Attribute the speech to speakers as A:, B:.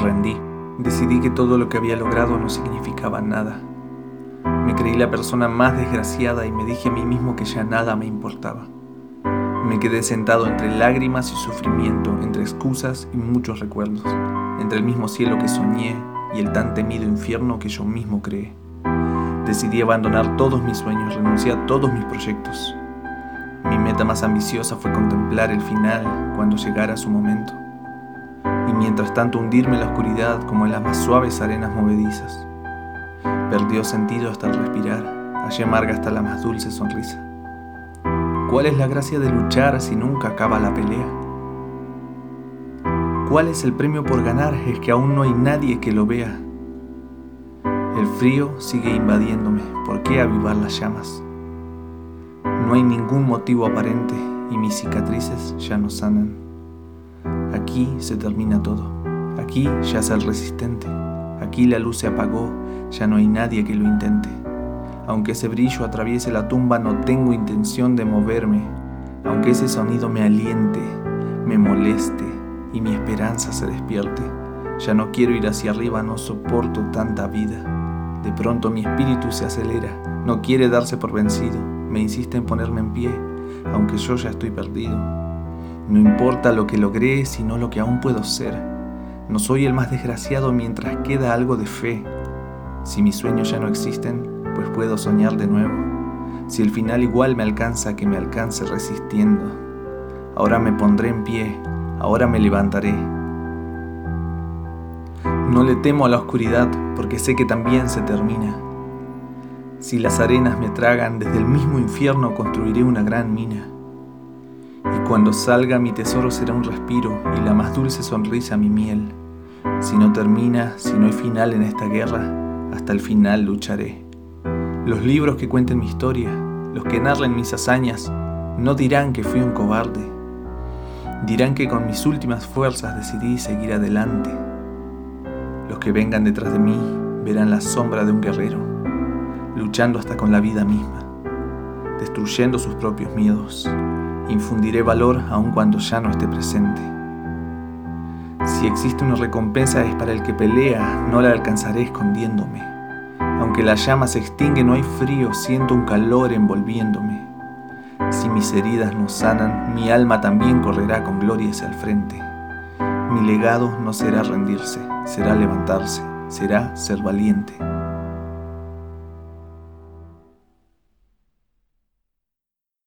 A: rendí. Decidí que todo lo que había logrado no significaba nada. Me creí la persona más desgraciada y me dije a mí mismo que ya nada me importaba. Me quedé sentado entre lágrimas y sufrimiento, entre excusas y muchos recuerdos, entre el mismo cielo que soñé y el tan temido infierno que yo mismo creé. Decidí abandonar todos mis sueños, renuncié a todos mis proyectos. Mi meta más ambiciosa fue contemplar el final cuando llegara su momento, mientras tanto hundirme en la oscuridad como en las más suaves arenas movedizas. Perdió sentido hasta el respirar, hallé amarga hasta la más dulce sonrisa. ¿Cuál es la gracia de luchar si nunca acaba la pelea? ¿Cuál es el premio por ganar? Es que aún no hay nadie que lo vea. El frío sigue invadiéndome. ¿Por qué avivar las llamas? No hay ningún motivo aparente y mis cicatrices ya no sanan. Aquí se termina todo. Aquí yace el resistente. Aquí la luz se apagó. Ya no hay nadie que lo intente. Aunque ese brillo atraviese la tumba, no tengo intención de moverme. Aunque ese sonido me aliente, me moleste y mi esperanza se despierte. Ya no quiero ir hacia arriba, no soporto tanta vida. De pronto mi espíritu se acelera, no quiere darse por vencido, me insiste en ponerme en pie, aunque yo ya estoy perdido. No importa lo que logré, sino lo que aún puedo ser. No soy el más desgraciado mientras queda algo de fe. Si mis sueños ya no existen, pues puedo soñar de nuevo. Si el final igual me alcanza, que me alcance resistiendo. Ahora me pondré en pie, ahora me levantaré. No le temo a la oscuridad porque sé que también se termina. Si las arenas me tragan, desde el mismo infierno construiré una gran mina. Cuando salga mi tesoro será un respiro y la más dulce sonrisa mi miel. Si no termina, si no hay final en esta guerra, hasta el final lucharé. Los libros que cuenten mi historia, los que narren mis hazañas, no dirán que fui un cobarde. Dirán que con mis últimas fuerzas decidí seguir adelante. Los que vengan detrás de mí verán la sombra de un guerrero, luchando hasta con la vida misma, destruyendo sus propios miedos. Infundiré valor aun cuando ya no esté presente. Si existe una recompensa es para el que pelea, no la alcanzaré escondiéndome. Aunque la llama se extingue, no hay frío, siento un calor envolviéndome. Si mis heridas no sanan, mi alma también correrá con gloria hacia el frente. Mi legado no será rendirse, será levantarse, será ser valiente.